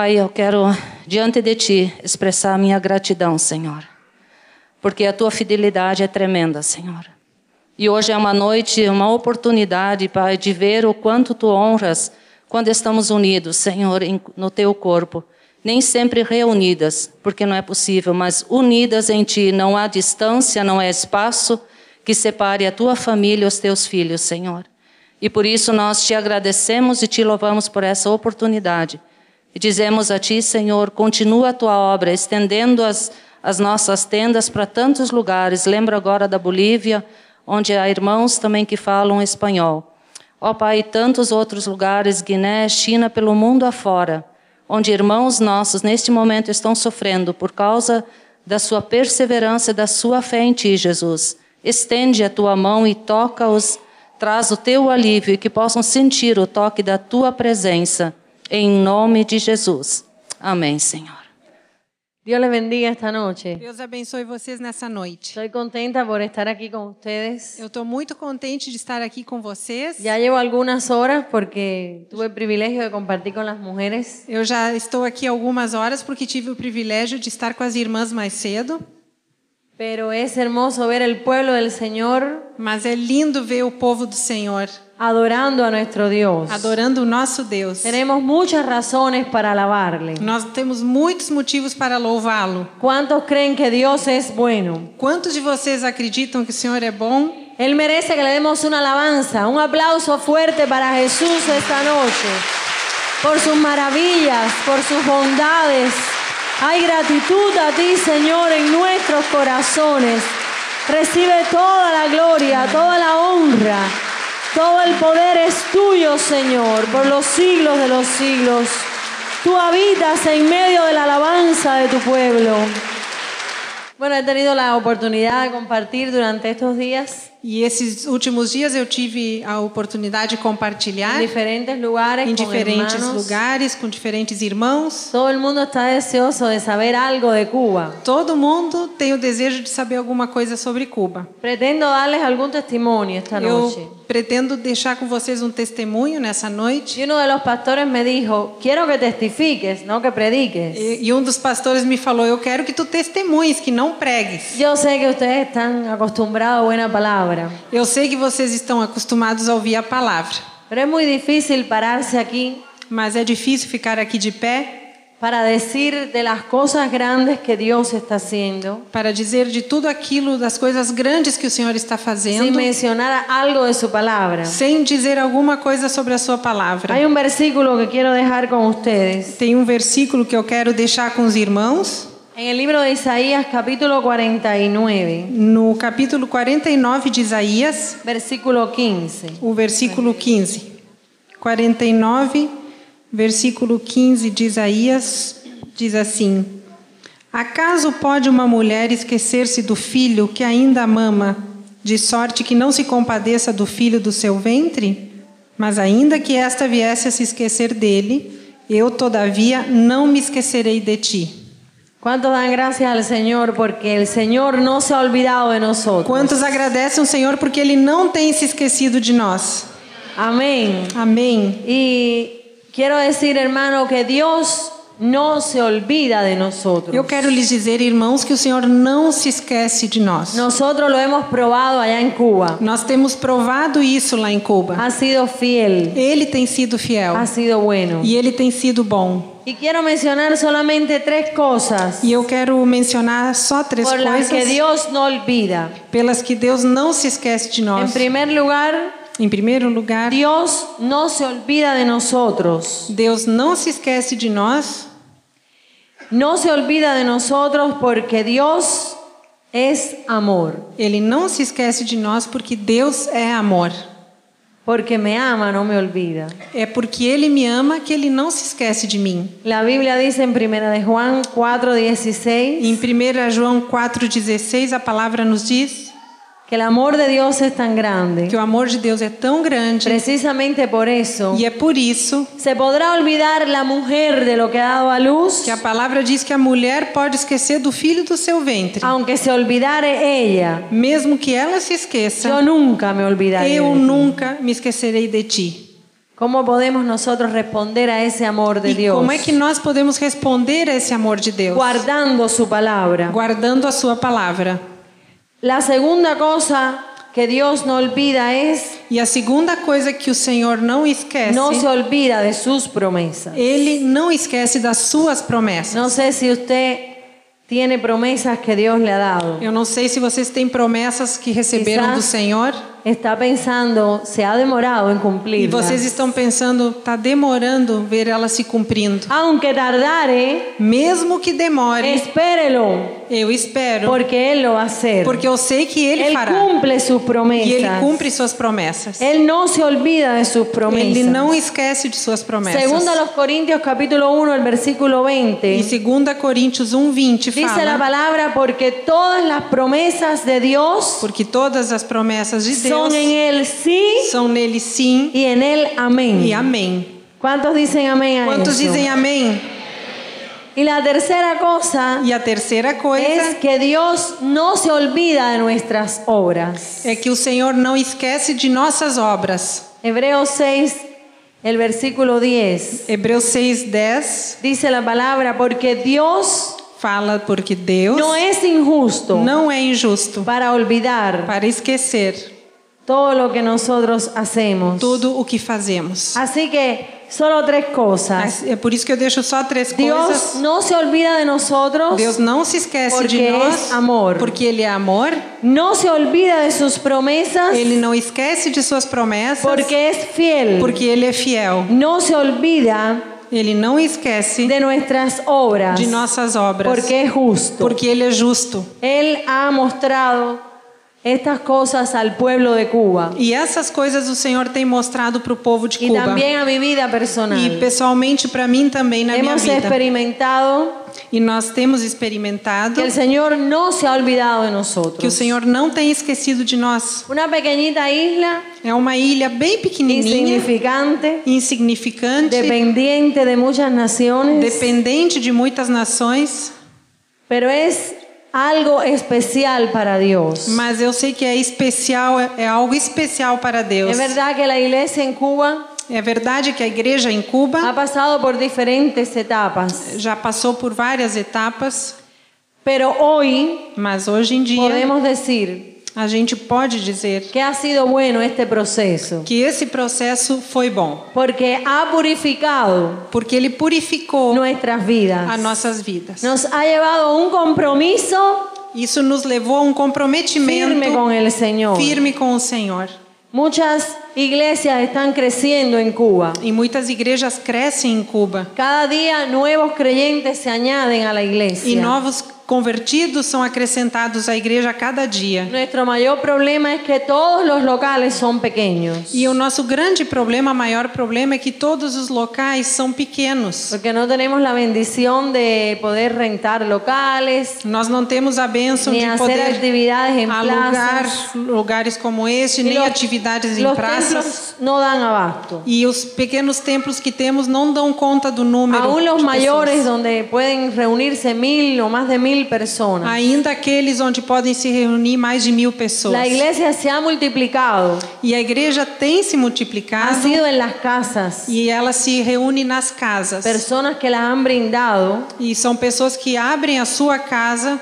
Pai, eu quero diante de Ti expressar a minha gratidão, Senhor, porque a Tua fidelidade é tremenda, Senhor. E hoje é uma noite, uma oportunidade, Pai, de ver o quanto Tu honras quando estamos unidos, Senhor, no Teu corpo. Nem sempre reunidas, porque não é possível, mas unidas em Ti. Não há distância, não há espaço que separe a Tua família e os Teus filhos, Senhor. E por isso nós te agradecemos e te louvamos por essa oportunidade. E dizemos a ti, Senhor, continua a tua obra, estendendo as, as nossas tendas para tantos lugares. Lembro agora da Bolívia, onde há irmãos também que falam espanhol. Ó Pai, tantos outros lugares, Guiné, China, pelo mundo afora, onde irmãos nossos neste momento estão sofrendo por causa da sua perseverança e da sua fé em Ti, Jesus. Estende a tua mão e toca-os Traz o teu alívio e que possam sentir o toque da tua presença. Em nome de Jesus. Amém, Senhor. Deus les bendiga esta noche. Deus abençoe vocês nessa noite. Estoy contenta por estar aquí con ustedes. Eu estou muito contente de estar aqui com vocês. Ya llevo algunas horas porque tuve el privilegio de compartir con las mujeres. Eu já estou aqui algumas horas porque tive o privilégio de estar com as irmãs mais cedo. Pero es hermoso ver el pueblo del Señor Mas é lindo ver o povo do Senhor adorando a nuestro Dios. adorando o nosso Deus. Tenemos muchas razones para alabarle. Nós temos muitos motivos para louvá-lo. ¿Cuántos creen que Dios es bueno? Quantos de vocês acreditam que o Senhor é bom? Él merece que le demos una alabanza, un aplauso fuerte para Jesús esta noche, por sus maravillas, por sus bondades. Hay gratitud a ti, Señor, en nuestros corazones. Recibe toda la gloria, toda la honra, todo el poder es tuyo, Señor, por los siglos de los siglos. Tú habitas en medio de la alabanza de tu pueblo. Bueno, he tenido la oportunidad de compartir durante estos días E esses últimos dias eu tive a oportunidade de compartilhar en diferentes lugares em diferentes hermanos. lugares com diferentes irmãos. Todo mundo está deseoso de saber algo de Cuba. Todo mundo tem o desejo de saber alguma coisa sobre Cuba. Pretendo darles algún testimonio esta. Eu pretendo deixar com vocês um testemunho nessa noite. Uno de los pastores me dijo, quiero que testifiques, no que prediques. E, e um dos pastores me falou: Eu quero que tu testemunhes, que não pregues. Yo sé que ustedes están acostumbrados a buena palabra, Eu sei que vocês estão acostumados a ouvir a palavra, pero es muy difícil pararse aquí mas é difícil ficar aqui de pé para decir de las cosas grandes que Dios está haciendo, para dizer de tudo aquilo, das coisas grandes que o Senhor está fazendo, mencionar algo de su palabra. sem dizer alguma coisa sobre a sua palavra. Hay un versículo que quiero dejar con ustedes. Tem um versículo que eu quero deixar com os irmãos, En el libro de Isaías capítulo 49, no capítulo 49 de Isaías, versículo 15. o versículo 15. 49, versículo 15 de Isaías, diz assim: Acaso pode uma mulher esquecer-se do filho que ainda mama, de sorte que não se compadeça do filho do seu ventre? Mas ainda que esta viesse a se esquecer dele, eu, todavia, não me esquecerei de ti. ¿Cuántos dan gracias al Señor porque el Señor no se ha olvidado de nosotros? Quantos agradecem o Senhor porque ele não tem se esquecido de nós? Amén. Amém. Y quiero decir, hermano, que Dios no se olvida de nosotros. Eu quero lhes dizer, irmãos, que o Senhor não se esquece de nós. Nosotros lo hemos probado allá en Cuba. Nós temos provado isso lá em Cuba. Ha sido fiel, Ele tem sido fiel ha sido bueno. e ele tem sido bom. Y quiero mencionar solamente tres cosas E eu quero mencionar só três por las que coisas Dios no olvida. pelas que Deus não se esquece de En nós. primer lugar, Em primeiro lugar, Dios no se olvida de nosotros. Deus não se esquece de nós, No se olvida de nosotros porque Dios es amor. ele não se esquece de nós porque Deus é amor. Porque me ama, no me olvida. É porque ele me ama que ele não se esquece de mim. La Biblia dice en 1 de Juan 4:16 Em 1 João 4,16, a palavra nos diz que el amor de Dios es tan grande. que o amor de Deus é tão grande Precisamente por eso e é por isso se podrá olvidar la mujer de lo que ha dado a luz, que a palavra diz que a mulher pode esquecer do filho do seu ventre. aunque se olvidare ella. Mesmo que ela se esqueça, Yo nunca me olvidaré. eu nunca me esquecerei de ti. ¿Cómo podemos nosotros responder a ese amor de E Dios? como é que nós podemos responder a esse amor de Deus? Guardando su palabra. Guardando a sua palavra. La segunda cosa que Dios no olvida es, E a segunda coisa que o Senhor não esquece, no se olvida de sus promesas. ele não esquece das suas promessas. No sé si usted tiene promesas que Dios le ha dado. Eu não sei se vocês têm promessas que receberam Quizás do Senhor Está pensando, se ha demorado en e cumplir. vocês estão pensando, tá demorando ver ela se cumprindo. Aunque tardare, Mesmo que demore, espérelo, eu espero, porque va a hacer. porque eu sei que ele Él fará. cumple sus E ele cumpre suas promessas. Él no se olvida de sus promesas. Ele não esquece de suas promessas. Segundo a los Corintios capítulo 1, el versículo 20. E 2 Coríntios 1:20 Dice la fala: palabra, porque todas las promesas de Dios porque todas as promessas de Deus son en Él sí são nele sim y en Él amén. e amém. ¿Cuántos dicen amén a Quantos eso? dizem amém? Y la tercera cosa E a terceira coisa es que Dios no se olvida de nuestras obras. é que o Senhor não esquece de nossas obras. Hebreos 6, el versículo 10. Hebreus 6:10 Dice la palabra, porque Dios fala porque Deus no es injusto não é injusto para olvidar para esquecer todo lo que nosotros hacemos. tudo o que fazemos. Así que solo tres cosas. É por isso que eu deixo só três Dios coisas. no se olvida de nosotros, Deus não se esquece de nós es amor. porque ele é amor. no se olvida de sus promesas, Ele não esquece de suas promessas porque es fiel. porque ele é fiel. no se olvida Ele não esquece de nuestras obras, de nossas obras porque es justo. porque ele é justo. Él ha mostrado estas cosas al pueblo de Cuba E essas coisas o Senhor tem mostrado para o povo de Cuba. también a mi vida personal. E pessoalmente para mim também na minha Hemos vida. experimentado E nós temos experimentado que el Señor no se ha olvidado de nosotros. que o Senhor não tem esquecido de nós. Una pequeñita isla É uma ilha bem pequenininha, insignificante, insignificante, dependiente de muchas naciones, dependente de muitas nações, pero es algo especial para Dios. mas eu sei que é especial, é é algo especial para Deus. Es verdad que la iglesia en Cuba É verdade que a igreja em ha Cuba pasado por diferentes etapas, já passou por várias etapas, pero hoy mas hoje em dia podemos decir a gente pode dizer que ha sido bueno este proceso, que esse processo foi bom, porque ha purificado porque ele purificou nuestras vidas. as nossas vidas. Nos ha llevado a un compromiso Isso nos levou a um comprometimento firme con el Señor. firme com o Senhor. Muchas iglesias están creciendo en Cuba. E muitas igrejas crescem em Cuba. Cada día nuevos creyentes se añaden a la E iglesia. novos convertidos são acrescentados à igreja a cada dia. Nuestro mayor problema es que todos los locales son pequeños. E o nosso grande problema, maior problema, é que todos os locais são pequenos. Porque no tenemos la bendición de poder rentar locales, Nós não temos a bênção ni de poder actividades en alugar plazas. lugares como este, Y nem los- atividades em praças. Templos no dan abasto. E os pequenos templos que temos não dão conta do número. Aún los mayores, pessoas. donde pueden reunirse mil o más de mil personas. Ainda aqueles onde podem se reunir mais de mil pessoas. La iglesia se ha multiplicado, E a igreja tem se ha multiplicado sido en las casas. e ela se reúne nas casas. Personas que las han brindado E são pessoas que abrem a sua casa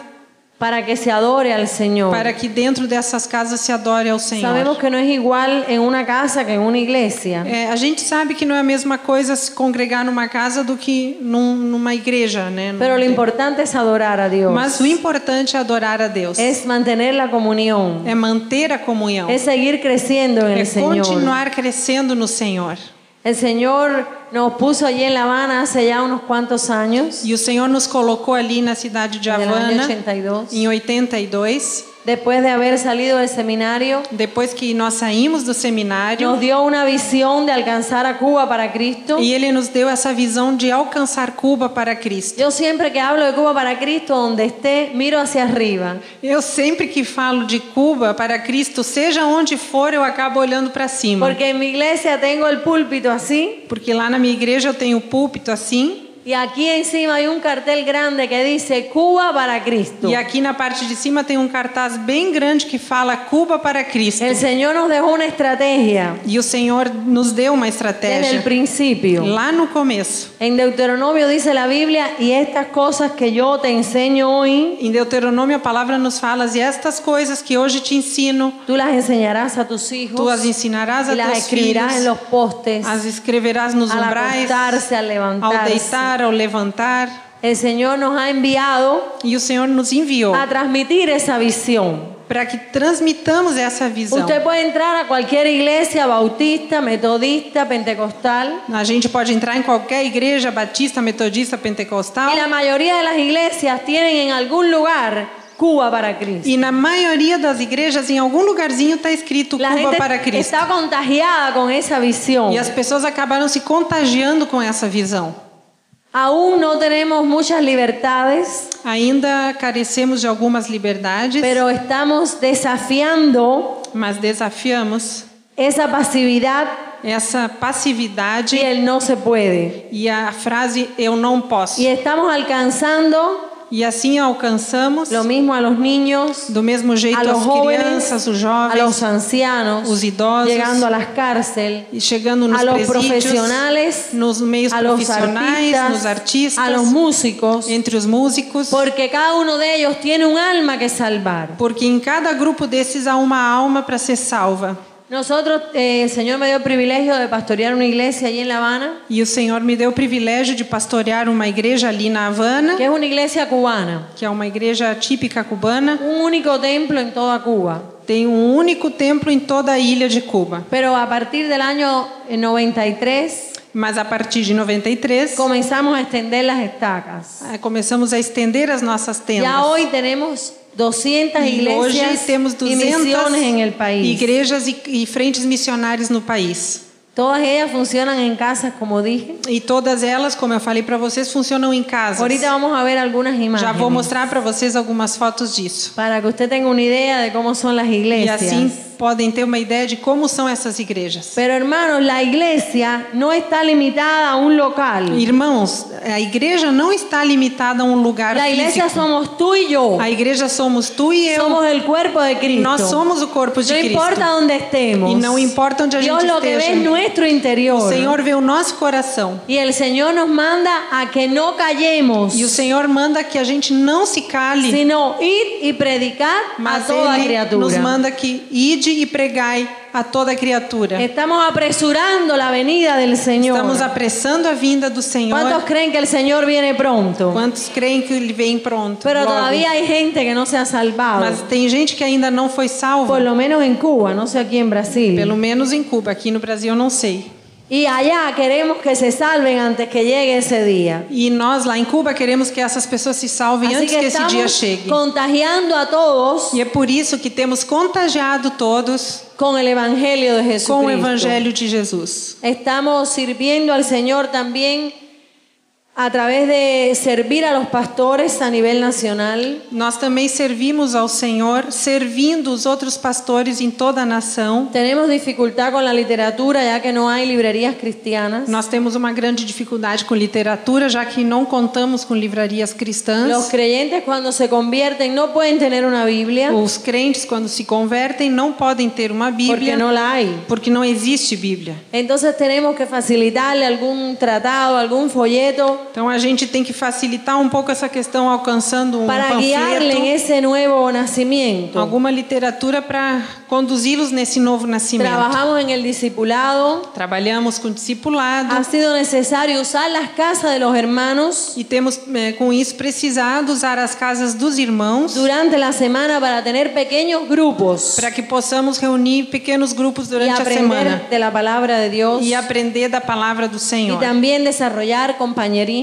para que se adore al Señor. para que dentro dessas casas se adore ao Senhor. Sabemos que no es igual en una casa que en una iglesia. É, a gente sabe que não é a mesma coisa se congregar numa casa do que num- numa igreja, né? Pero lo importante es adorar a Dios. Mas o importante é adorar a Deus. Es mantener la comunión. É manter a comunhão. Es seguir creciendo en É el Señor. continuar crescendo no Senhor. El Señor nos puso allí en La Habana hace ya unos cuantos años, E o Senhor nos colocou ali na cidade de en el año Havana 82, em 82, después de haber salido del seminario. depois que nós saímos do seminário. Nos dio una visión de alcanzar a Cuba para Cristo. E ele nos deu essa visão de alcançar Cuba para Cristo. Yo siempre que hablo de Cuba para Cristo, donde esté, miro hacia arriba. Eu sempre que falo de Cuba para Cristo, seja onde for, eu acabo olhando para cima. Porque en mi iglesia tengo el púlpito así Porque lá na minha igreja eu tenho o púlpito assim Y aquí encima hay un cartel grande que dice Cuba para Cristo. E aqui na parte de cima tem um cartaz bem grande que fala Cuba para Cristo. El Señor nos dejó una estrategia E o Senhor nos deu uma estratégia principio. lá no começo. En Deuteronomio dice la Biblia, y estas cosas que yo te enseño hoy, Em Deuteronômio a palavra nos fala: e estas coisas que hoje te ensino, tú las enseñarás a tus hijos tu as ensinarás a las teus filhos, los postes, as escreverás nos al umbrais, acostarse, al ao levantarse. Deitar, ao levantar. El Señor nos ha enviado E o Senhor nos enviou a transmitir esa visión. para que transmitamos essa visão. Usted puede entrar a cualquier iglesia bautista, metodista, pentecostal, A gente pode entrar em qualquer igreja batista, metodista, pentecostal. y la mayoría de las iglesias tienen en algún lugar Cuba para Cristo. E na maioria das igrejas, em algum lugarzinho está escrito La Cuba para Cristo. está contagiada con esa visión. E as pessoas acabaram se contagiando com essa visão. Aún no tenemos muchas libertades, Ainda carecemos de algumas liberdades, pero estamos desafiando mas desafiamos esa pasividad essa passividade y el no se puede. e a frase eu não posso. Y estamos alcanzando E assim alcançamos, lo mismo a los niños, do mesmo jeito a los as jóvenes, crianças, os a los jovens, ancianos, os idosos, llegando a las cárceles, e chegando nos a los profesionales, nos meios a los profissionais, artistas, nos artistas, a los músicos, entre os músicos, porque cada uno de ellos tiene un alma que salvar. porque em cada grupo desses há uma alma para ser salva. Nosotros, eh, el Señor me dio el privilegio de pastorear una iglesia allí en La Habana, E o Senhor me deu o privilégio de pastorear uma igreja ali na Havana, que es una iglesia cubana, que é uma igreja típica cubana. un único templo en toda Cuba. Tem um único templo em toda a ilha de Cuba. Pero a partir del año eh, 93 Mas a partir de 93, comenzamos a extender las estacas. eh, começamos a estender as nossas tendas. Ya hoy tenemos 200 E hoje iglesias temos y misiones en el 200 país. igrejas e, e frentes missionárias no país. Todas ellas funcionan en casas, como dije. E todas elas, como eu falei para vocês, funcionam em casas. Ahorita vamos a ver algunas Já imágenes vou mostrar para vocês algumas fotos disso. para que usted tenga una idea de cómo son las E iglesias. assim podem ter uma ideia de como são essas igrejas. Pero hermanos, la iglesia no está limitada a un local. Irmãos, a igreja não está limitada a um lugar La iglesia físico. somos tú y yo. A igreja somos tu e eu. Somos el cuerpo de Cristo. Nós somos o corpo de no Cristo. importa dónde estemos. E não importa onde a Dios gente lo que ve esteja. es nuestro O interior. Senhor vê o nosso coração. Y el Señor nos manda a que no callemos, E o Senhor manda que a gente não se cale, sino ir y predicar a mas toda Ele criatura. nos manda que ide e pregai a toda criatura. Estamos apresurando la venida del Señor. Estamos apressando a vinda do Senhor. ¿Cuántos creen que el Señor viene pronto? Quantos creem que Ele vem pronto? Pero logo? todavía hay gente que no se ha salvado. Mas tem gente que ainda não foi salva. Por lo menos en Cuba, no sé aquí en Brasil. Pelo menos em Cuba. Aqui no Brasil eu não sei. Y allá queremos que se salven antes que llegue ese día. E nós lá em Cuba queremos que essas pessoas se salvem Así antes que que esse dia chegue. contagiando a todos E é por isso que temos contagiado todos con el Evangelio de Jesucristo. com o Evangelho de Jesus. Estamos sirviendo al Señor también a través de servir a los pastores a nivel nacional. Nós também servimos ao Senhor, servindo os outros pastores em toda a nação. Tenemos dificultad con la literatura ya que no hay librerías cristianas. Nós temos uma grande dificuldade com literatura, já que não contamos com livrarias cristãs. creyentes cuando se convierten no pueden tener una Biblia Os crentes, quando se convertem, não podem ter uma porque Bíblia, no la hay. porque não existe Bíblia. Entonces tenemos que facilitarle algún tratado, algún folleto Então a gente tem que facilitar um pouco essa questão, alcançando um para guiarle en panfleto, ese nuevo nacimiento. alguma literatura para conduzi-los nesse novo nascimento. Trabajamos en el discipulado. Trabalhamos com discipulado. Ha sido necesario usar las casas de los hermanos E temos eh, com isso precisado usar as casas dos irmãos durante la semana para tener pequeños grupos para que possamos reunir pequenos grupos durante a semana aprender de la palabra de Dios e aprender da palavra do Senhor. también desarrollar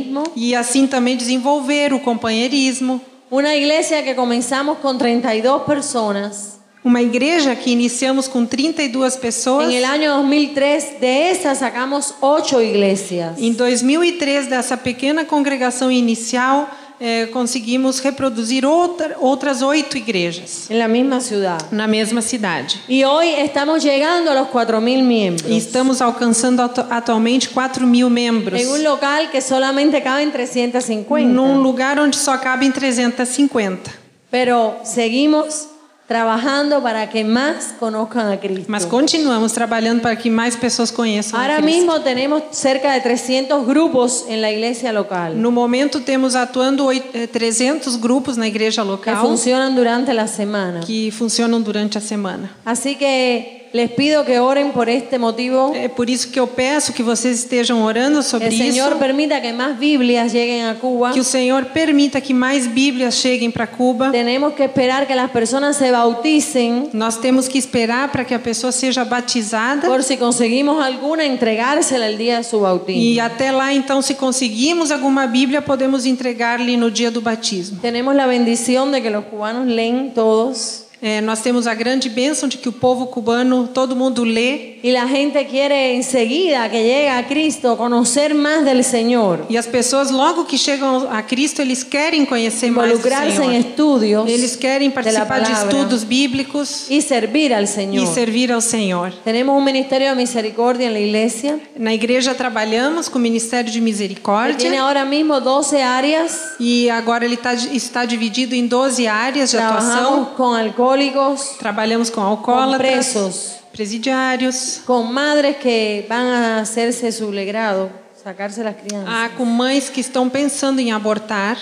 compañerismo. E assim também desenvolver o companheirismo. Una iglesia que comenzamos con 32 personas. Uma igreja que iniciamos com 32 pessoas. El año 2003 de esas sacamos ocho iglesias. Em 2003, dessa pequena congregação inicial, eh, conseguimos reproduzir outra, outras oito igrejas en la misma ciudad. na mesma cidade. Y hoy estamos llegando a los 4.000 miembros. E estamos alcançando atu- atualmente 4 mil membros. En un local que solamente caben 350. Num lugar onde só cabem 350. Pero seguimos trabajando para que más conozcan a Cristo. Mas continuamos trabalhando para que mais pessoas conheçam a Ahora Cristo. mismo tenemos cerca de 300 grupos en la iglesia local No momento temos atuando oit- eh, 300 grupos na igreja que local funcionan durante la semana. que funcionam durante a semana. Así que les pido que oren por este motivo. É por isso que eu peço que vocês estejam orando sobre El isso. Señor permita que más Biblias lleguen a Cuba. Que o Senhor permita que mais Bíblias cheguem para Cuba. Tenemos que esperar que las personas se bauticen. Nós temos que esperar para que a pessoa seja batizada. Por si conseguimos alguna, entregársela el día de su E bautismo. até lá, então, se conseguimos alguma Bíblia, podemos entregar-lhe no dia do batismo. Tenemos la bendición de que los cubanos leen todos. É, nós temos a grande bênção de que o povo cubano, todo mundo lê. Y la gente quiere enseguida que llega a Cristo conocer más del Señor. E as pessoas, logo que chegam a Cristo, eles querem conhecer mais do Senhor. estudios Eles querem de participar de palabra estudos bíblicos y servir al e Señor. servir ao Senhor. Tenemos un ministerio de misericordia en la iglesia. Na igreja trabalhamos com o Ministério de Misericórdia ahora mismo 12 áreas. e agora ele tá, está dividido em 12 áreas de Trabajamos atuação. con alcohólicos, Trabalhamos com con alcoólatras, presos, presidiários, con madres que van a hacerse su legrado, sacarse las crianças. ah, com mães que estão pensando em abortar.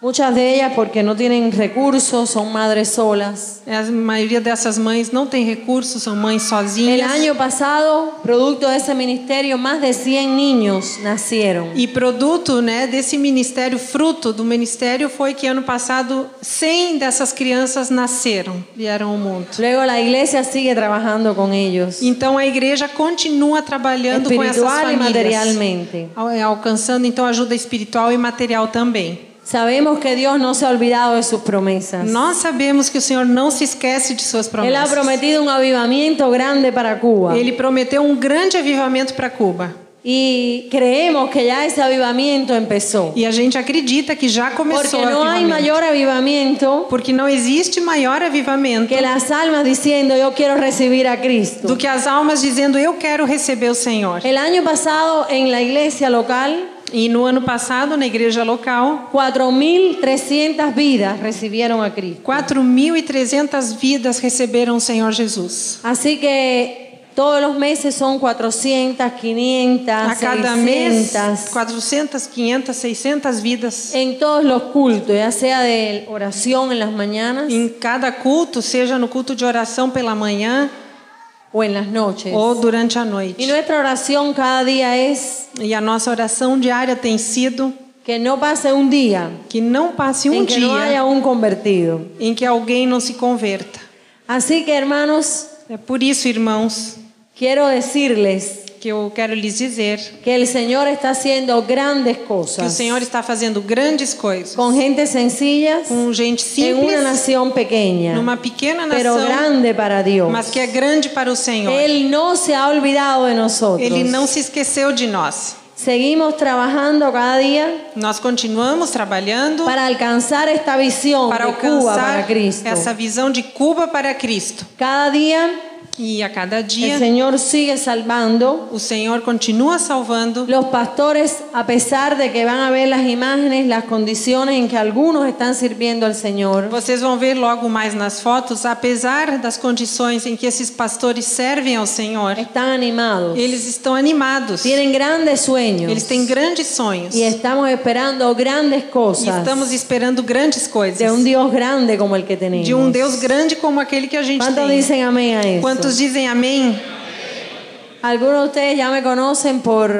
Muchas de ellas porque no tienen recursos, son madres solas. A maioria dessas mães não tem recursos, são mães El sozinhas. año pasado, producto de esse ministerio, más de 100 niños nacieron. E produto né, desse ministério, fruto do ministério, foi que ano passado 100 dessas crianças nasceram, vieram ao mundo. Luego la iglesia sigue trabajando con ellos, Então a igreja continua trabalhando com essas famílias, materialmente. al- é, alcançando então ajuda espiritual e material também. Sabemos que Dios no se ha olvidado de sus promesas. Nós sabemos que o Senhor não se esquece de suas Él ha promessas. prometido un avivamiento grande para Cuba. Ele prometeu um grande avivamento para Cuba. Y creemos que ya ese avivamiento empezó. E a gente acredita que já começou Porque o no hay avivamento. Porque não existe maior avivamento que las almas diciendo yo quiero recibir a Cristo. do que as almas dizendo eu quero receber o Senhor. El año pasado en la iglesia local, E no ano passado, na igreja local, 4.300 vidas recibieron a Cristo. 4.300 vidas receberam o Senhor Jesus. Así que todos los meses son 400, 500, A cada mês, 600. 400, 500, 600 vidas. En todos los cultos, ya sea de oración en las mañanas Em cada culto, seja no culto de oração pela manhã o en las noches. ou durante a Y noite. nuestra oración cada día es E a nossa oração diária tem sido que no pase un día que não passe um en que no haya dia un convertido. em que alguém não se converta. Así que hermanos, É por isso, irmãos, quiero decirles que eu quero lhes dizer que el Señor está haciendo grandes que o Senhor está fazendo grandes coisas con gente sencilla com gente en una simples, nación pequeña, numa pequena pero nação, grande para Dios. mas que é grande para o Senhor. Él no se ha olvidado de nosotros. Ele não se esqueceu de nós. Seguimos trabajando cada día Nós continuamos trabalhando para alcanzar esta visión para de Cuba para alcançar Cristo. essa visão de Cuba para Cristo. Cada día E a cada el dia Señor sigue salvando. o Senhor continua salvando. Los pastores, a pesar de que van a ver las imágenes, las condiciones en que algunos están sirviendo al Señor, Vocês vão ver logo mais nas fotos, apesar das condições em que esses pastores servem ao Senhor, están animados, eles estão animados. tienen grandes sueños Eles têm grandes sonhos. y estamos esperando grandes E cosas estamos esperando grandes coisas de un Dios grande como el que tenemos. de um Deus grande como aquele que a gente ¿Cuántos tem. dicen amén a eso? Quantos dizem amém? Algunos de ustedes ya me conocen por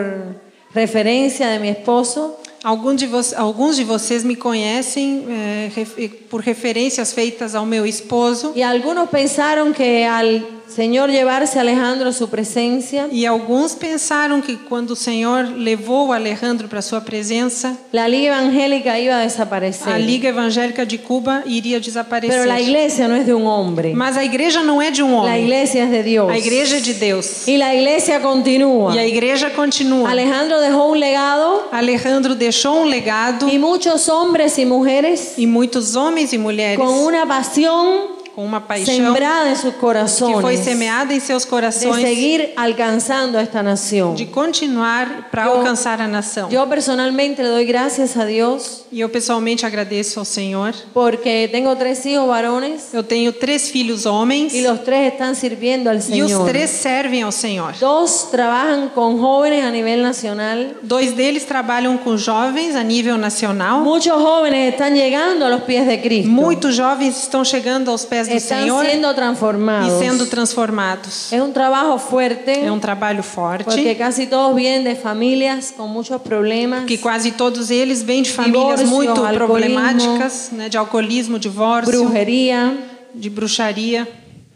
referencia de mi esposo. Alguns de, vo alguns de vocês me conhecem eh, ref por referências feitas ao meu esposo. Y algunos pensaron que al Señor llevarse a Alejandro a su presencia, E alguns pensaram que quando o Senhor levou Alejandro para sua presença, la Liga Evangélica iba a desaparecer. a Liga Evangélica de Cuba iria Pero la desaparecer. iglesia no es de un hombre, Mas a igreja não é de um homem. iglesia es de Dios. A igreja é de Deus. Y la iglesia continúa. E a igreja continua. Alejandro dejó un legado Alejandro deixou um legado y muchos hombres y mujeres e muitos homens e mulheres con una pasión com uma paixão que foi semeada em seus de corações seguir alcanzando a esta nación. de continuar para Eu- alcançar a nação. Yo personalmente le doy gracias a Dios E eu pessoalmente agradeço ao Senhor. porque tengo tres hijos varones Eu tenho três filhos homens y los tres están sirviendo al e os três servem ao Senhor. Dos trabajan con jóvenes a nivel nacional. Dois deles trabalham com jovens a nível nacional. Muchos jóvenes están llegando a los pies de Cristo. Muitos jovens estão chegando aos pés do están Senhor siendo e transformados. sendo transformados. Es un trabajo fuerte É um trabalho porque forte, casi todos vienen de familias con muchos problemas. que quase todos eles vêm de famílias Divórcio, muito problemáticas, né, de alcoolismo, divórcio, brujería, de bruxaria.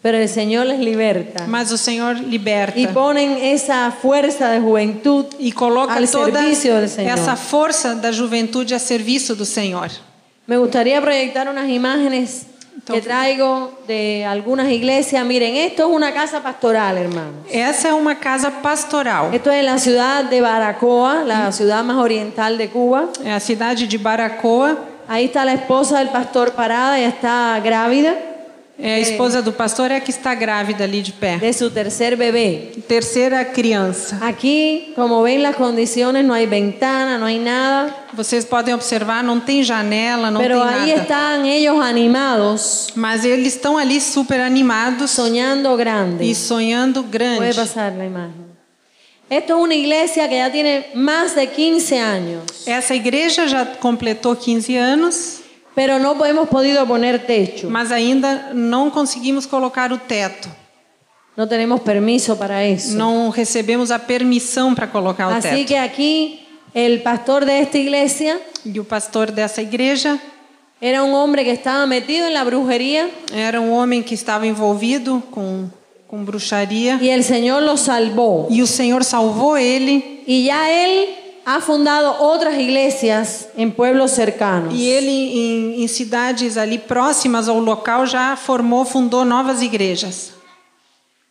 pero el Señor les liberta. Mas o Senhor liberta. Y ponen esa fuerza de juventud e coloca al toda servicio del Señor. essa força da juventude a serviço do Senhor. Me gustaría proyectar unas imágenes que traigo de algunas iglesias. Miren, esto es una casa pastoral, hermanos. Essa é uma casa pastoral. Esto es en la ciudad de Baracoa, la ciudad más oriental de Cuba. É a cidade de Baracoa. Ahí está la esposa del pastor parada, ella está grávida É a esposa do pastor é a que está grávida ali de pé. de su tercer bebé. Terceira criança. Aquí, como ven las condiciones, no hay ventana, no hay nada, Vocês podem observar, não tem janela, não pero tem ahí nada. están ellos animados, Mas eles estão ali super animados soñando grande. e sonhando Puede grande. pasar la imagen. Esto es una iglesia que ya tiene más de 15 años, Essa igreja já completou 15 anos, pero no hemos podido poner techo. mas ainda não conseguimos colocar o teto. No tenemos permiso para eso. Não recebemos a permissão para colocar o Así teto. que aquí el pastor de esta iglesia E o pastor dessa igreja era un hombre que estaba metido en la brujería era um homem que estava envolvido com, com bruxaria. y el Señor lo salvó. E o Senhor salvou ele. Y ya él ha fundado otras iglesias en pueblos cercanos. E ele, em, em cidades ali próximas ao local, já formou, fundou novas igrejas.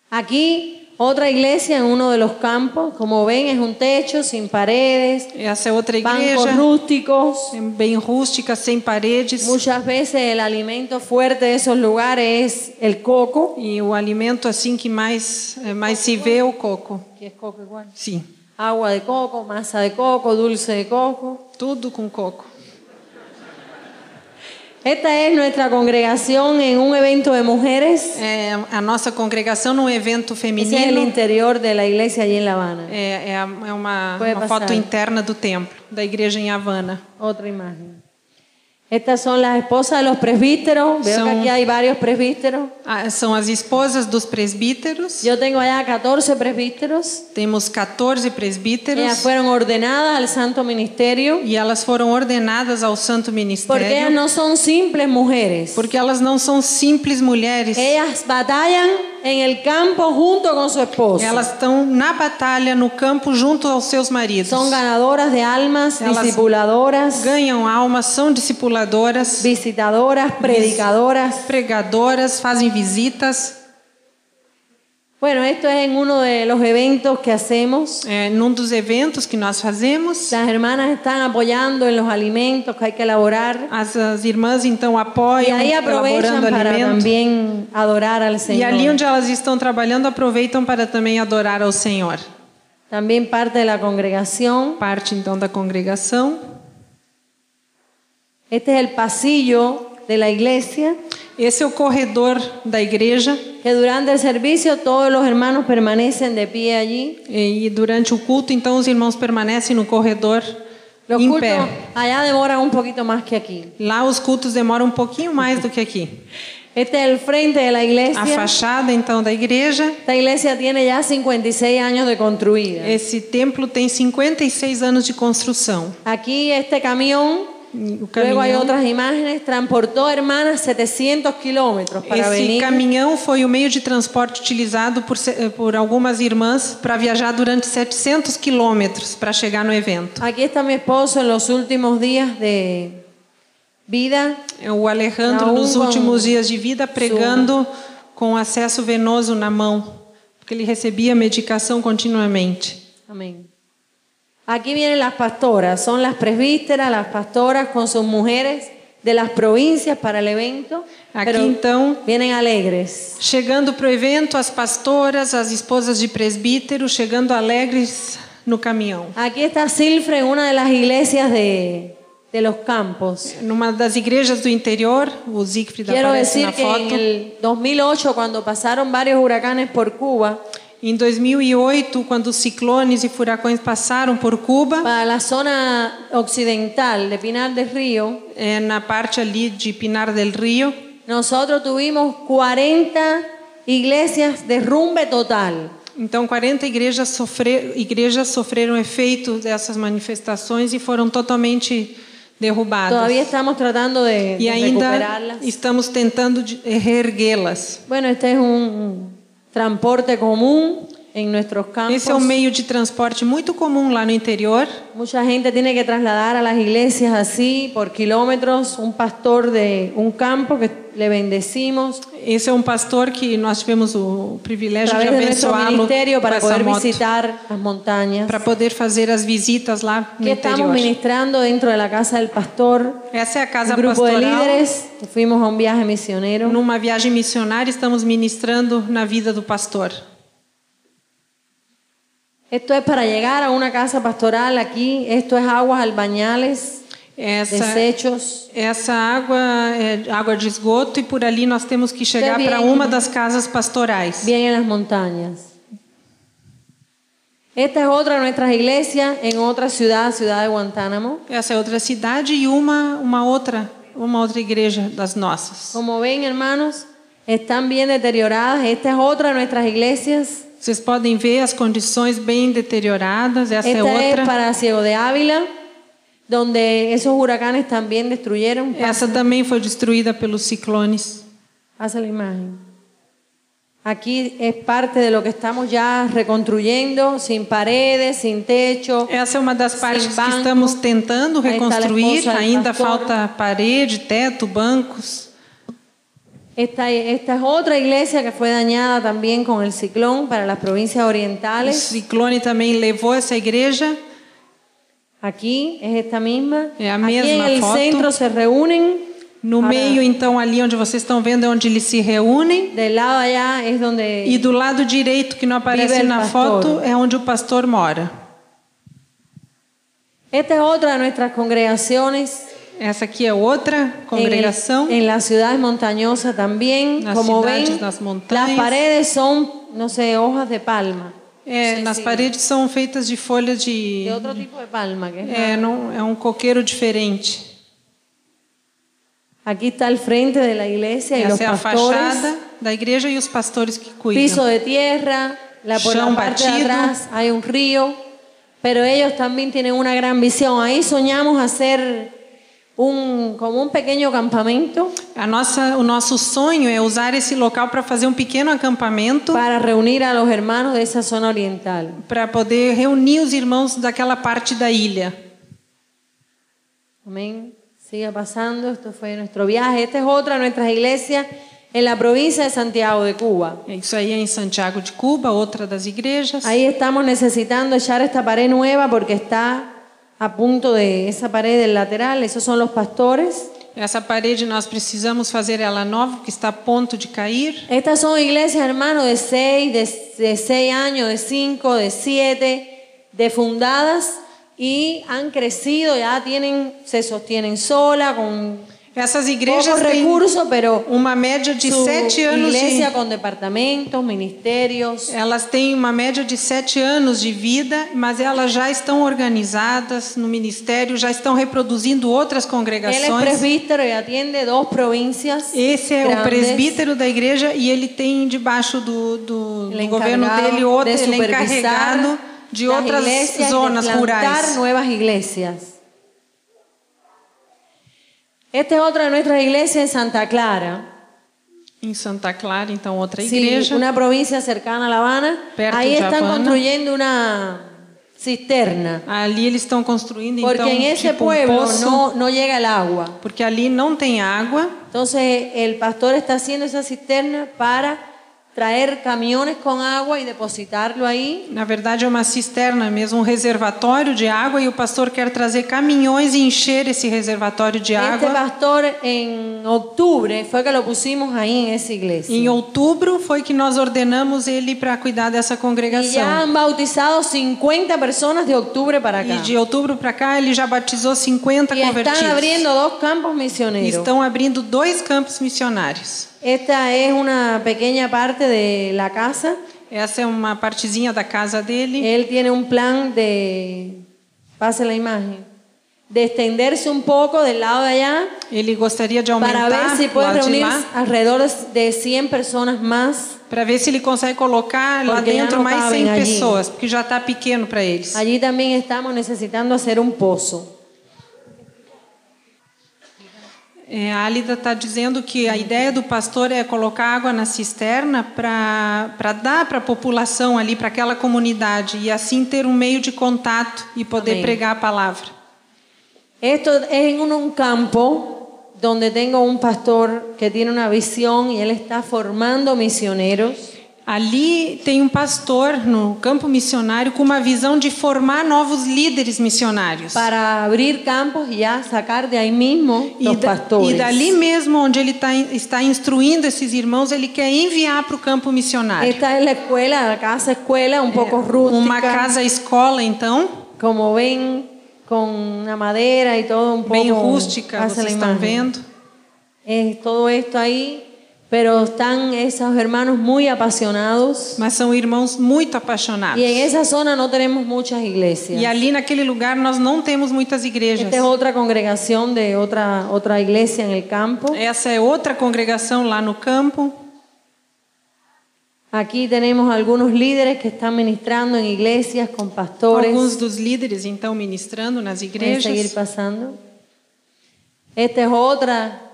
Aquí otra iglesia en uno de los campos, como ven es un techo sin paredes, Essa é outra bancos igreja, rústicos. bem rústica, sem paredes. Muchas veces el alimento fuerte de esos lugares es el coco. E o alimento assim que mais, eh, mais se vê é o coco. Que es coco igual. Sim, Agua de coco, masa de coco, dulce de coco. tudo com coco. Esta es nuestra congregación en un evento de mujeres. É a nossa congregação num evento Ese es el feminino. interior de la iglesia allí en La Habana. É, é, é uma, uma foto interna do templo, da igreja em Havana. Otra imagen. Estas son las esposas de los presbíteros. Veo que aquí hay varios presbíteros. Ah, são as esposas dos presbíteros. Yo tengo allá 14 presbíteros. Temos 14 Ellas presbíteros. fueron ordenadas al santo ministerio E elas foram ordenadas ao Santo porque Ministério. ellas no son simples mujeres. Porque elas não são simples mulheres. Ellas batallan en el campo junto con su esposo. Elas estão na batalha, no campo, junto aos seus maridos. Son ganadoras de almas, Elas- discipuladoras, Ganham almas, são discipuladoras, visitadoras, predicadoras. pregadoras, fazem visitas. Bueno, esto es en uno de los eventos que hacemos. É, num dos eventos que nós fazemos, Las hermanas están apoyando en los alimentos que hay que elaborar. as, as irmãs então Y apoiam, ahí aprovechan elaborando para alimento. también adorar al E ali Señor. onde elas estão trabalhando, aproveitam para também adorar ao Senhor. También parte de la congregación. Parte então da congregação. Este es el pasillo de la iglesia, Esse é o corredor da igreja. que durante el servicio todos los hermanos permanecen de pie allí. E, durante o culto, então, os irmãos permanecem no corredor Los em cultos pé. allá demoran un poquito más que aquí. Lá os cultos demoram um pouquinho mais do que aqui. Este es el frente de la A fachada, então, da igreja. Esta iglesia tiene ya 56 años de construida. Esse templo tem 56 anos de construção. Aquí este camión O Luego hay caminhão, otras imágenes. Transportó hermanas 700 kilómetros para esse venir. caminhão foi o meio de transporte utilizado por, se- por algumas irmãs para viajar durante 700 quilômetros para chegar no evento. Aquí está mi esposo en los últimos días de vida. O Alejandro, nos últimos dias de vida, pregando com acesso venoso na mão, porque ele recebia medicação continuamente. Amén. Aquí vienen las pastoras, son las presbíteras, las pastoras con sus mujeres de las provincias para el evento, Aquí pero então, vienen alegres. chegando para o evento, as pastoras, as esposas de presbítero, chegando alegres no caminhão. Aquí está Silfre en una de las iglesias de, de los campos. Numa das igrejas do interior, o Siegfried Quiero aparece decir na que en el 2008, cuando pasaron varios huracanes por Cuba, Em 2008, quando ciclones e furacões passaram por Cuba, para la zona occidental de Pinar del Río, é, na parte ali de Pinar del Rio, nosotros tuvimos 40 iglesias derrumbe total. Então, 40 igrejas, sofrer, igrejas sofreram efeito dessas manifestações e foram totalmente derrubadas. Todavía estamos tratando de, e de ainda estamos tentando de- reerguê-las. Bueno, este es un transporte común en nuestros campos. Esse é um meio de transporte muito comum lá no interior. Mucha gente tiene que trasladar a las iglesias así por kilómetros. Un pastor de un campo que le bendecimos Esse é um pastor que nós tivemos o privilégio de de abençoá-lo para poder moto, visitar las montañas. para poder fazer as visitas lá no estamos interior. ministrando dentro de la casa del pastor. Essa é a casa grupo de pastoral. líderes que fuimos a un viaje misionero. Numa viagem missionária, estamos ministrando na vida do pastor. Esto es para llegar a una casa pastoral aquí. Esto es aguas albañales, Essa, desechos. essa água é água de esgoto e por ali nós temos que chegar para uma das casas pastorais. bien en las montañas. Esta es otra de nuestras iglesias en otra ciudad, ciudad de Guantánamo. Essa é outra cidade e uma uma outra uma outra igreja das nossas. Como ven, hermanos, están bien deterioradas. Esta es otra de nuestras iglesias. Vocês podem ver as condições bem deterioradas. Essa é Esta es outra. para Ciego de Ávila, donde esos huracanes también destruyeron. Essa também foi destruída pelos ciclones. Pasa la imagen. Aquí es parte de lo que estamos ya reconstruyendo, sin paredes, sin techo. Essa é uma das Sem partes que estamos tentando a reconstruir. Ainda falta parede, teto, bancos. Esta, esta es otra iglesia que fue dañada también con el ciclón para las provincias O orientales. ciclone também levou essa igreja. Aquí es esta misma. É a Aquí en mesma el foto. centro se reúnen. No Para- meio, então, ali onde vocês estão vendo, é onde eles se reúnem. Del lado allá es donde E do lado direito, que não aparece na foto, é onde o pastor mora. esta es otra de nuestras congregaciones. Essa aqui é outra congregação. en las ciudades montañosas también. Las Como ven, las las montañas. paredes son, no sé, hojas de palma. É, Sí, nas sí. paredes são feitas de folhas de. De otro tipo de palma. Que es É, não, é um coqueiro diferente. Aquí está el frente de la iglesia y los Essa é a pastores. fachada da igreja e os pastores que cuidam. piso de tierra, la, por la parte de batido. atrás hay un río, pero ellos también tienen una gran visión. Ahí soñamos hacer un, como un pequeño campamento A nossa, o nosso sonho é usar esse local para fazer um pequeno acampamento para reunir a los hermanos de esa zona oriental. para poder reunir os irmãos daquela parte da ilha. Amén. Siga pasando, esto fue nuestro viaje. Esta es otra de nuestras iglesias en la provincia de Santiago de Cuba. É Isso aí é em Santiago de Cuba, outra das igrejas. Ahí estamos necesitando echar esta pared nueva porque está a punto de esa pared del lateral. Esos son los pastores. Essa parede nós precisamos fazer ela nova, que está a ponto de cair. Estas son iglesias, hermanos, de seis, de, de seis años, de cinco, de siete, de fundadas y han crecido, ya tienen, se sostienen sola, con Essas igrejas têm recursos, pero uma média de sete anos de, iglesia con departamentos, ministerios. Elas têm uma média de sete anos de vida, mas elas já estão organizadas no ministério, já estão reproduzindo outras Él es congregações. presbítero y atiende dos provincias. Esse é o grandes. presbítero da igreja e ele tem debaixo do, do, Ele do governo dele outra, de ele é encarregado de outras de zonas rurais. nuevas iglesias. Esta es otra de nuestras iglesias en Santa Clara. Em Santa Clara, então, outra Sí, igreja. una provincia cercana a La Habana. Perto Ahí de están Havana. construyendo una cisterna. Ali eles estão construindo, Porque então, en ese tipo um pueblo poço, no, no llega el agua. porque ali não tem água. Entonces el pastor está haciendo esa cisterna para traer camiones con agua y depositarlo ahí. Na verdade, é uma cisterna mesmo, um reservatório de água, e o pastor quer trazer caminhões e encher esse reservatório de Este água. pastor en octubre fue que lo pusimos ahí en esa iglesia. Em outubro foi que nós ordenamos ele para cuidar dessa Y ya congregação. han bautizado 50 personas de octubre para acá. E de outubro para cá ele já batizou 50 Y están convertidos. abriendo dos campos E misioneros. estão abrindo dois campos missionários. Esta es una pequeña parte de la casa. Essa é uma partezinha da casa dele. Él tiene un plan de, pase la imagen, de extenderse un poco del lado de allá Ele gostaria de para aumentar ver si puede reunir alrededor de 100 personas más. para ver se ele consegue colocar lá dentro mais cabem 100 allí. pessoas, porque já está pequeno para eles. Allí también estamos necesitando hacer un pozo. É, a Álida está dizendo que a ideia do pastor é colocar água na cisterna para dar para a população ali, para aquela comunidade, e assim ter um meio de contato e poder Amém. pregar a palavra. Esto es en un, un campo donde tengo un pastor que tiene una visión y él está formando misioneros. Ali tem um pastor no campo missionário com uma visão de formar novos líderes missionários. para abrir campos y ya sacar de ahí mismo E, los da, pastores. e dali mesmo onde ele tá, está instruindo esses irmãos, ele quer enviar para o campo missionário. Esta es la escuela, la casa escuela, un poco rústica. Uma casa-escola, então, Como ven, con una madera y todo un poco. bem rústica, vocês estão vendo. Es todo esto ahí, pero están esos hermanos muy apasionados. Mas são irmãos muito apaixonados. Y en esa zona no tenemos muchas iglesias. E ali naquele lugar nós não temos muitas igrejas. Esta es otra congregación de otra, otra iglesia en el campo. Essa é outra congregação lá no campo. Aquí tenemos algunos líderes que están ministrando en iglesias con pastores. Alguns dos líderes então ministrando nas Pueden seguir igrejas. pasando. Esta es otra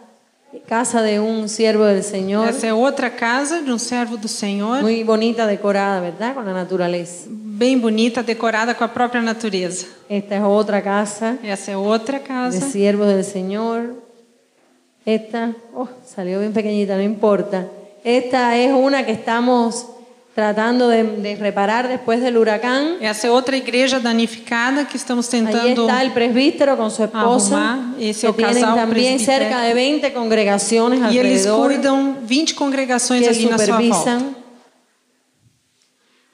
casa de un siervo del Señor. Essa é outra casa de um servo do Senhor, Muy bonita, decorada, ¿verdad? Con la naturaleza. bem bonita, decorada com a própria natureza. Esta es otra casa Essa é outra de casa. siervos del Señor. Esta, oh, salió bien pequeñita, no importa. Esta es una que estamos tratando de, de reparar después del huracán. Essa é outra igreja danificada que estamos tentando. está el presbítero con su esposa, Arrumar. Ese que es el tienen casal también cerca de 20 congregaciones E eles alrededor cuidam 20 congregações ali na sua volta. supervisan.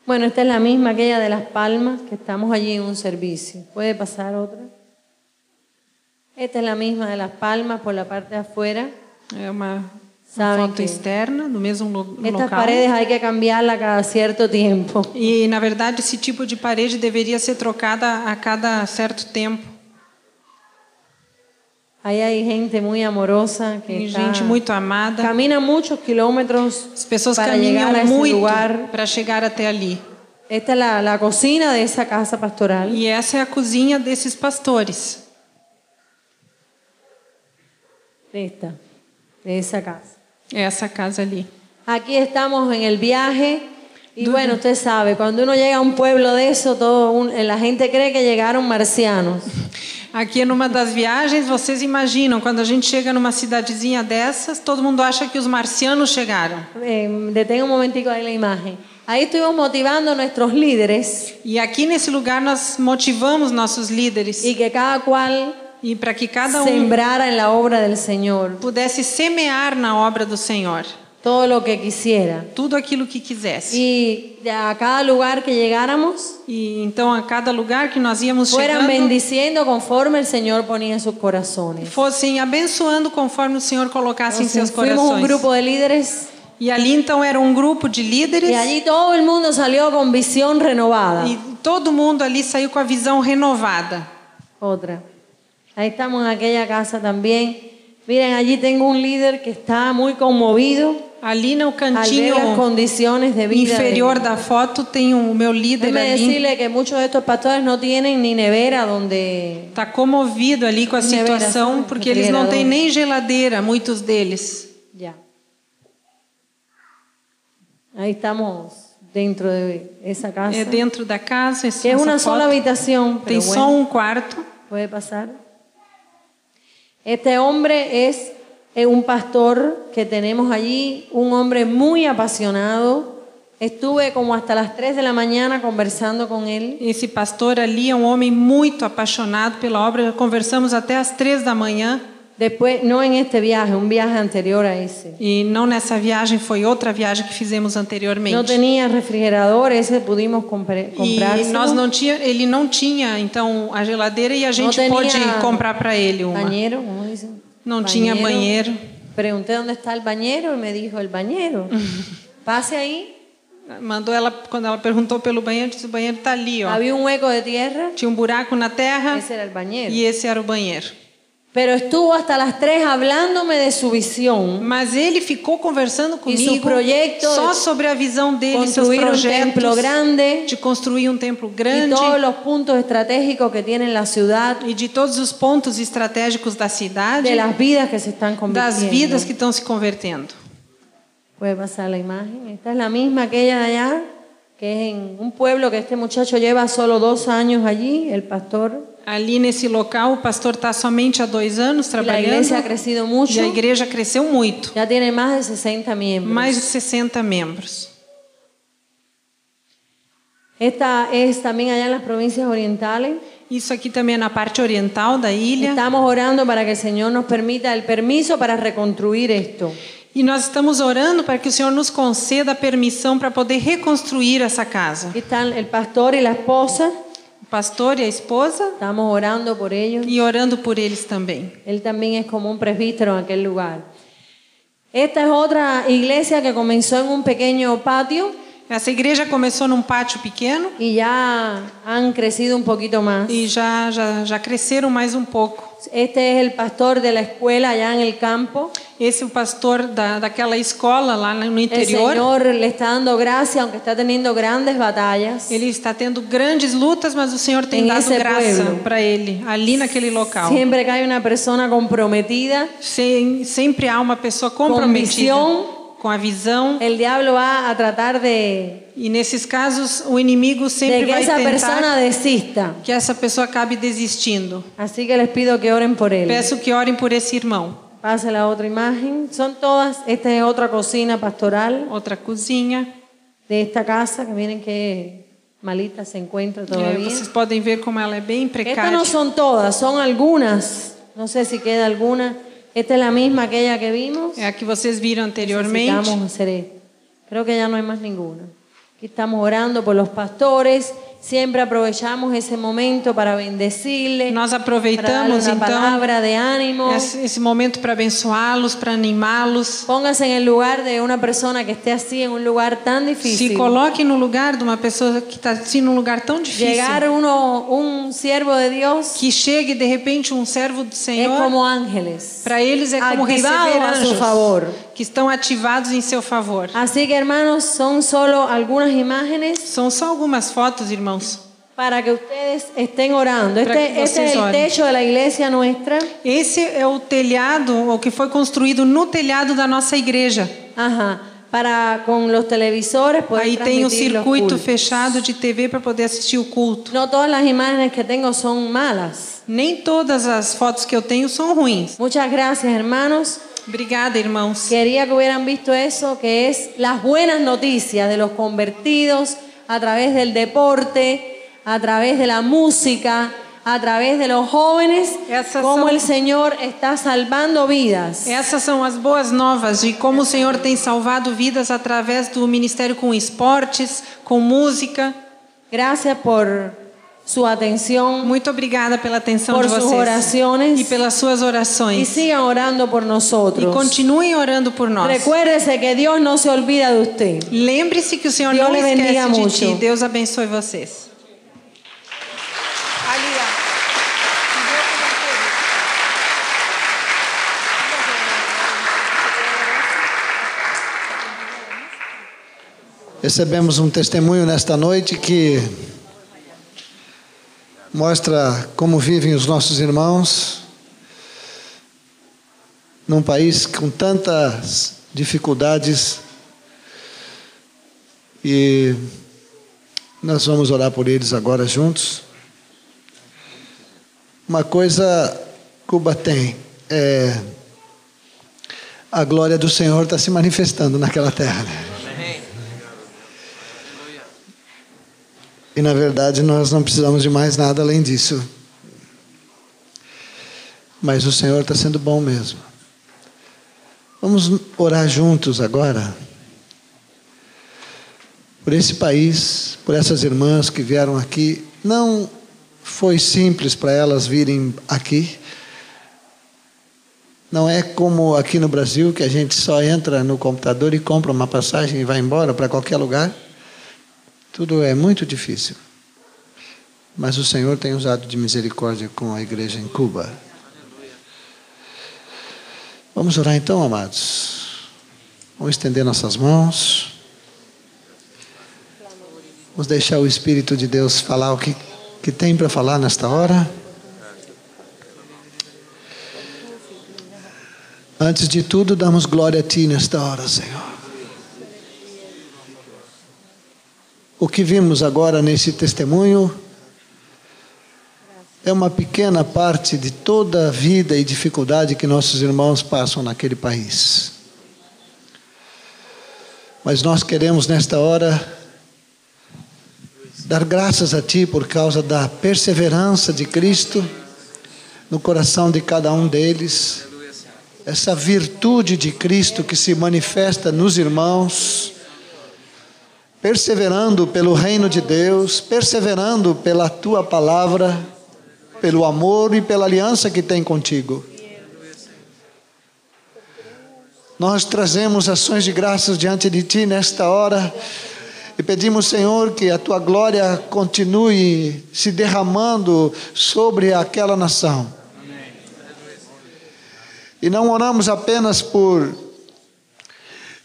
Bueno, esta es la misma aquella de Las Palmas, que estamos allí en un servicio. ¿Puede pasar otra? Esta es la misma de Las Palmas por la parte de afuera. É uma, uma Sabem foto que- externa do mesmo lo- Estas local. paredes hay que cambiarlas cada cierto tiempo. E na verdade esse tipo de parede deveria ser trocada a cada certo tempo. Ahí hay gente muy amorosa que Tem gente muito amada. camina muchos kilómetros As pessoas para caminham a muito para chegar até ali. Esta es la, la cocina de esa casa pastoral. E essa é a cozinha desses pastores. Esta, de esa casa. Essa casa ali. Aquí estamos en el viaje y bueno, usted sabe, cuando uno llega a un pueblo de eso, todo un- la gente cree que llegaron marcianos. Aqui numa das viagens, vocês imaginam, quando a gente chega numa cidadezinha dessas, todo mundo acha que os marcianos chegaram. Eh, detenga un momentico ahí la imagen. Ahí estuvimos motivando nuestros líderes E aqui nesse lugar nós motivamos nossos líderes y que cada cual e para que cada um sembrara en la obra del Señor pudesse semear na obra do Senhor todo lo que quisiera. tudo aquilo que quisesse. Y a cada lugar que llegáramos, E então a cada lugar que nós íamos chegando, bendiciendo conforme el Señor ponía en sus corazones. fossem abençoando conforme o Senhor colocasse em seus Entonces, fuimos un corações. grupo de líderes E ali então era um grupo de líderes y allí todo el mundo salió con visión renovada. e todo mundo ali saiu com a visão renovada. Otra. Ahí estamos en aquella casa también. Miren, allí tengo un líder que está muy conmovido Ali no al ver cantinho las condiciones de vida. de- inferior da foto tem o meu líder Déjeme ali. decirle que muchos de estos pastores no tienen ni nevera donde Está comovido ali com a Nevera, situação, sabe? porque eles não têm nem geladeira, muitos deles. ya. Ahí estamos dentro de esa casa. É dentro da casa, que essa una sola foto. habitación, pero Tem só bueno, um quarto. puede pasar. Este hombre es eh, un pastor que tenemos allí, un hombre muy apasionado. Estuve como hasta las 3 de la mañana conversando con él. Esse pastor ali é um homem muito apaixonado pela obra. Conversamos até às três da manhã. Después, no en este viaje, un viaje anterior a ese. E não nessa viagem, foi outra viagem que fizemos anteriormente. No tenía refrigerador, ese pudimos compre- E nós não tinha, ele não tinha então a geladeira e a gente pôde comprar para ele uma. Dicen. Não tinha banheiro. Pregunté dónde está el bañero y me dijo el bañero. Pase ahí. Mandou ela quando ela perguntou pelo banheiro, disse o banheiro está ali, ó. Había un hueco de tierra. Tinha um buraco na terra Ese era el bañero. e esse era o banheiro. Pero estuvo hasta las 3 hablándome de su visión. Mas ele ficou conversando comigo projeto só sobre a visão dele, seus Construir un projetos templo grande de construir um templo grande todos los puntos estratégicos que tiene la ciudad, e de todos os pontos estratégicos da cidade, de las vidas que se están das vidas que estão se convertendo. Puede pasar la imagen. Esta es la misma aquella de allá, que es en un pueblo que este muchacho lleva solo dos años allí, el pastor. Ali nesse local, o pastor está somente há dois anos trabalhando iglesia ha crecido mucho. e a igreja cresceu muito, Ya tiene más de 60 miembros. mais de 60 membros. Esta es también allá en las provincias orientales. Isso aqui também é na parte oriental da ilha. Estamos orando para que el Señor nos permita el permiso para reconstruir esto. E nós estamos orando para que o Senhor nos conceda a permissão para poder reconstruir essa casa. Están el pastor y la esposa. Pastor e a esposa Estamos orando por ellos. e orando por eles também. Él también es como un presbítero en aquel lugar. Esta es otra iglesia que comenzó en un pequeño patio Essa igreja começou num pátio pequeno y ya han crecido un poquito más. e já, já, já cresceram mais um pouco. Este es el pastor de la escuela allá en el campo. Esse é o pastor da, daquela escola lá no interior. Señor le está dando gracia, aunque está teniendo grandes batallas. Ele está tendo grandes lutas, mas o Senhor tem Em dado graça para ele, ali naquele local. Siempre que hay una persona comprometida, Sem- sempre há uma pessoa comprometida visão. Com a visão. el diablo va a tratar de, E nesses casos, o inimigo sempre de que vai tentar persona desista. que essa pessoa acabe desistindo. Así que les pido que oren por él. Peço que orem por esse irmão. Pase la otra imagen. Son todas, esta es otra cocina pastoral Outra cozinha. de esta casa, que miren qué malita se encuentra É, todavía. vocês podem ver como ela é bem Estas precária. no son todas, son algunas. No sé si queda alguna. Esta es la misma aquella que vimos. É a que vocês viram anteriormente. Necesitamos hacer esto. Creo que ya no hay más ninguna. Aquí estamos orando por los pastores. Siempre aprovechamos ese momento para bendecirles. Nós aproveitamos então palabra de ánimo. esse, esse momento para abençoá-los, para animá-los. Póngase en el lugar de una persona que esté así en un lugar tan Se difícil. coloque no lugar de uma pessoa que está assim num lugar tão difícil. Llegar uno, un siervo de Dios Que chegue de repente um servo do Senhor. como ángeles. Para eles é como Activado receber a su anjos favor. Que estão ativados em seu favor. Así que hermanos, son solo algunas imágenes São só algumas fotos, irmãos, para que ustedes estén orando. Este, este vocês es el orem. techo de la iglesia nuestra. Esse é o telhado, o que foi construído no telhado da nossa igreja. Ajá. Para con los televisores poder Aí tem o circuito fechado de TV para poder assistir o culto. No todas las imágenes que tengo son malas. Nem todas as fotos que eu tenho são ruins. Muchas gracias, hermanos. Obrigada, irmãos. Quería que hubieran visto eso, que es las buenas noticias de los convertidos a través del deporte, a través de la música, a través de los jóvenes, Esas cómo son- el Señor está salvando vidas. Essas são as boas novas de como o Senhor tem salvado vidas através do ministério com esportes, com música. Gracias por su atención Muito obrigada pela atenção Por de vocês oraciones. e pelas suas orações. sigan orando por E nosotros. continuem orando por nós. Recuérdese que Dios no se olvida de usted. Lembre-se que o Senhor Deus não esquece de muito. ti. Deus abençoe vocês. Recebemos um testemunho nesta noite que mostra como vivem os nossos irmãos num país com tantas dificuldades e nós vamos orar por eles agora juntos. Uma coisa Cuba tem é a glória do Senhor está se manifestando naquela terra. E na verdade nós não precisamos de mais nada além disso. Mas o Senhor está sendo bom mesmo. Vamos orar juntos agora. Por esse país, por essas irmãs que vieram aqui. Não foi simples para elas virem aqui. Não é como aqui no Brasil que a gente só entra no computador e compra uma passagem e vai embora para qualquer lugar. Tudo é muito difícil. Mas o Senhor tem usado de misericórdia com a igreja em Cuba. Vamos orar então, amados. Vamos estender nossas mãos. Vamos deixar o Espírito de Deus falar o que, que tem para falar nesta hora. Antes de tudo, damos glória a Ti nesta hora, Senhor. O que vimos agora nesse testemunho é uma pequena parte de toda a vida e dificuldade que nossos irmãos passam naquele país. Mas nós queremos nesta hora dar graças a Ti por causa da perseverança de Cristo no coração de cada um deles, essa virtude de Cristo que se manifesta nos irmãos perseverando pelo reino de Deus, perseverando pela tua palavra, pelo amor e pela aliança que tem contigo. Nós trazemos ações de graças diante de ti nesta hora e pedimos, Senhor, que a tua glória continue se derramando sobre aquela nação. E não oramos apenas por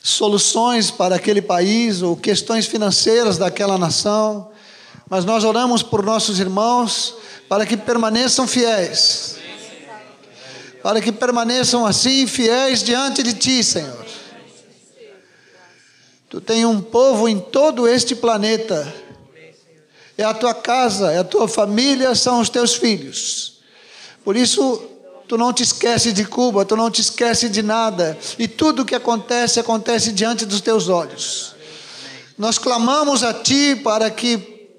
soluções para aquele país ou questões financeiras daquela nação, mas nós oramos por nossos irmãos para que permaneçam fiéis, para que permaneçam assim fiéis diante de Ti, Senhor. Tu tens um povo em todo este planeta, é a tua casa, é a tua família, são os teus filhos. Por isso, Tu não te esqueces de Cuba, tu não te esqueces de nada. E tudo o que acontece, acontece diante dos teus olhos. Nós clamamos a Ti para que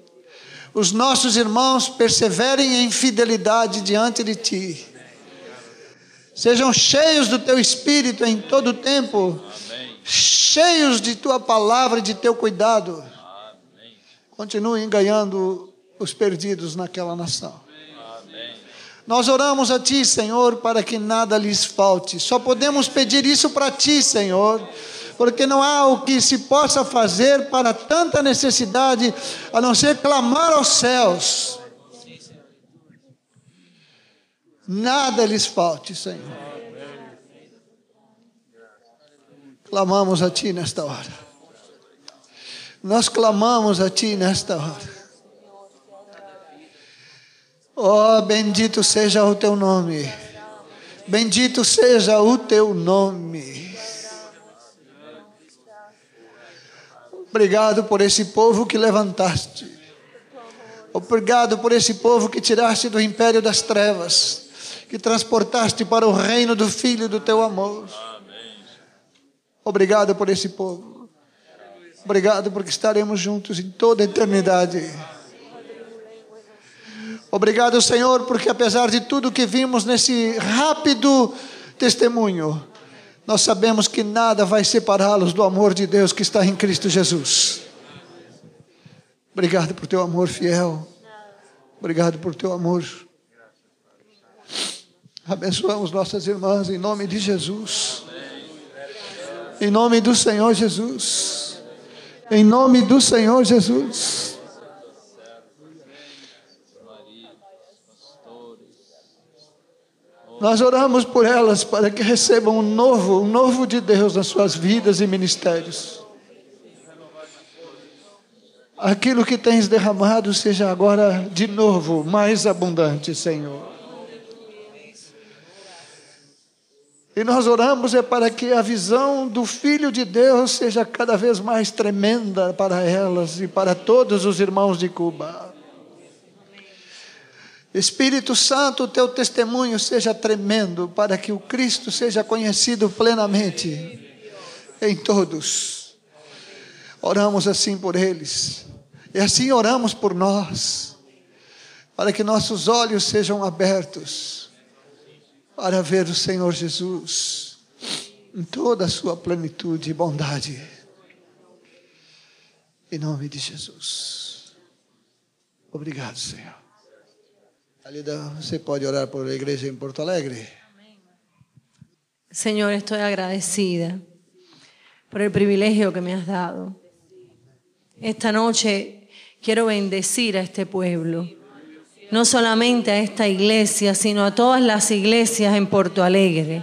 os nossos irmãos perseverem em fidelidade diante de Ti. Sejam cheios do Teu Espírito em todo o tempo, cheios de Tua palavra e de Teu cuidado. Continuem ganhando os perdidos naquela nação. Nós oramos a Ti, Senhor, para que nada lhes falte. Só podemos pedir isso para Ti, Senhor, porque não há o que se possa fazer para tanta necessidade, a não ser clamar aos céus. Nada lhes falte, Senhor. Clamamos a Ti nesta hora. Nós clamamos a Ti nesta hora. Oh, bendito seja o teu nome. Bendito seja o teu nome. Obrigado por esse povo que levantaste. Obrigado por esse povo que tiraste do império das trevas, que transportaste para o reino do Filho do teu amor. Obrigado por esse povo. Obrigado porque estaremos juntos em toda a eternidade. Obrigado, Senhor, porque apesar de tudo que vimos nesse rápido testemunho, nós sabemos que nada vai separá-los do amor de Deus que está em Cristo Jesus. Obrigado por teu amor fiel. Obrigado por teu amor. Abençoamos nossas irmãs em nome de Jesus. Em nome do Senhor Jesus. Em nome do Senhor Jesus. Nós oramos por elas para que recebam um novo, um novo de Deus nas suas vidas e ministérios. aquilo que tens derramado seja agora de novo mais abundante, Senhor. E nós oramos é para que a visão do Filho de Deus seja cada vez mais tremenda para elas e para todos os irmãos de Cuba. Espírito Santo, teu testemunho seja tremendo para que o Cristo seja conhecido plenamente em todos. Oramos assim por eles. E assim oramos por nós, para que nossos olhos sejam abertos para ver o Senhor Jesus em toda a sua plenitude e bondade. Em nome de Jesus. Obrigado, Senhor. Alida, você pode orar por a igreja em Porto Alegre? Señor, estoy agradecida por el privilegio que me has dado. Esta noche quiero bendecir a este pueblo no solamente a esta iglesia, sino a todas las iglesias en Porto Alegre.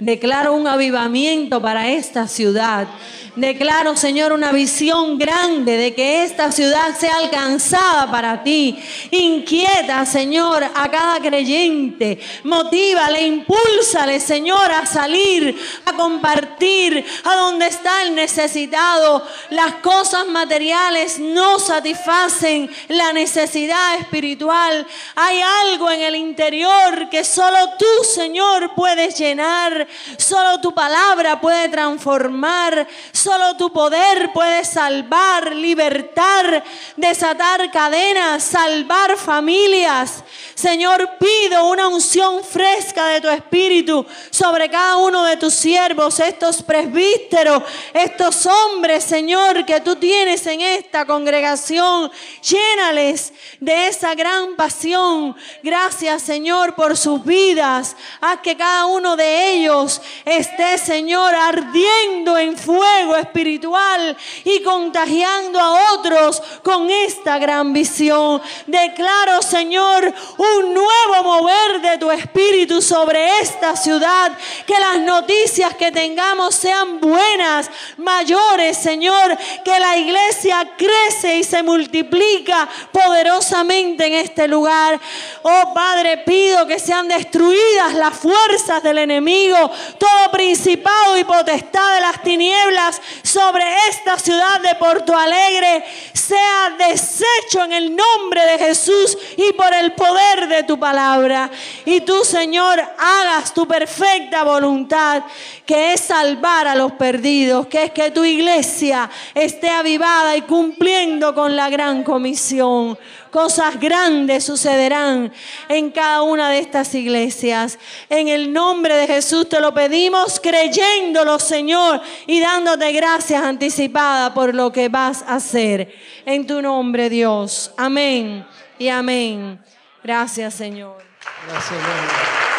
Declaro un avivamiento para esta ciudad Declaro, Señor, una visión grande de que esta ciudad sea alcanzada para ti. Inquieta, Señor, a cada creyente. Motívale, impúlsale, Señor, a salir, a compartir a donde está el necesitado. Las cosas materiales no satisfacen la necesidad espiritual. Hay algo en el interior que solo tú, Señor, puedes llenar. Solo tu palabra puede transformar. Solo tu poder puede salvar, libertar, desatar cadenas, salvar familias. Señor, pido una unción fresca de tu espíritu sobre cada uno de tus siervos, estos presbíteros, estos hombres, Señor, que tú tienes en esta congregación. Llénales de esa gran pasión. Gracias, Señor, por sus vidas. Haz que cada uno de ellos esté, Señor, ardiendo en fuego espiritual y contagiando a otros con esta gran visión. Declaro, Señor, un nuevo mover de tu espíritu sobre esta ciudad. Que las noticias que tengamos sean buenas, mayores, Señor. Que la iglesia crece y se multiplica poderosamente en este lugar. Oh Padre, pido que sean destruidas las fuerzas del enemigo, todo principado y potestad de las tinieblas sobre esta ciudad de Porto Alegre sea deshecho en el nombre de Jesús y por el poder de tu palabra. Y tú, Señor, hagas tu perfecta voluntad, que es salvar a los perdidos, que es que tu iglesia esté avivada y cumpliendo con la gran comisión. Cosas grandes sucederán en cada una de estas iglesias. En el nombre de Jesús te lo pedimos, creyéndolo, Señor, y dándote gracias anticipadas por lo que vas a hacer. En tu nombre, Dios. Amén y amén. Gracias, Señor. Gracias, Señor.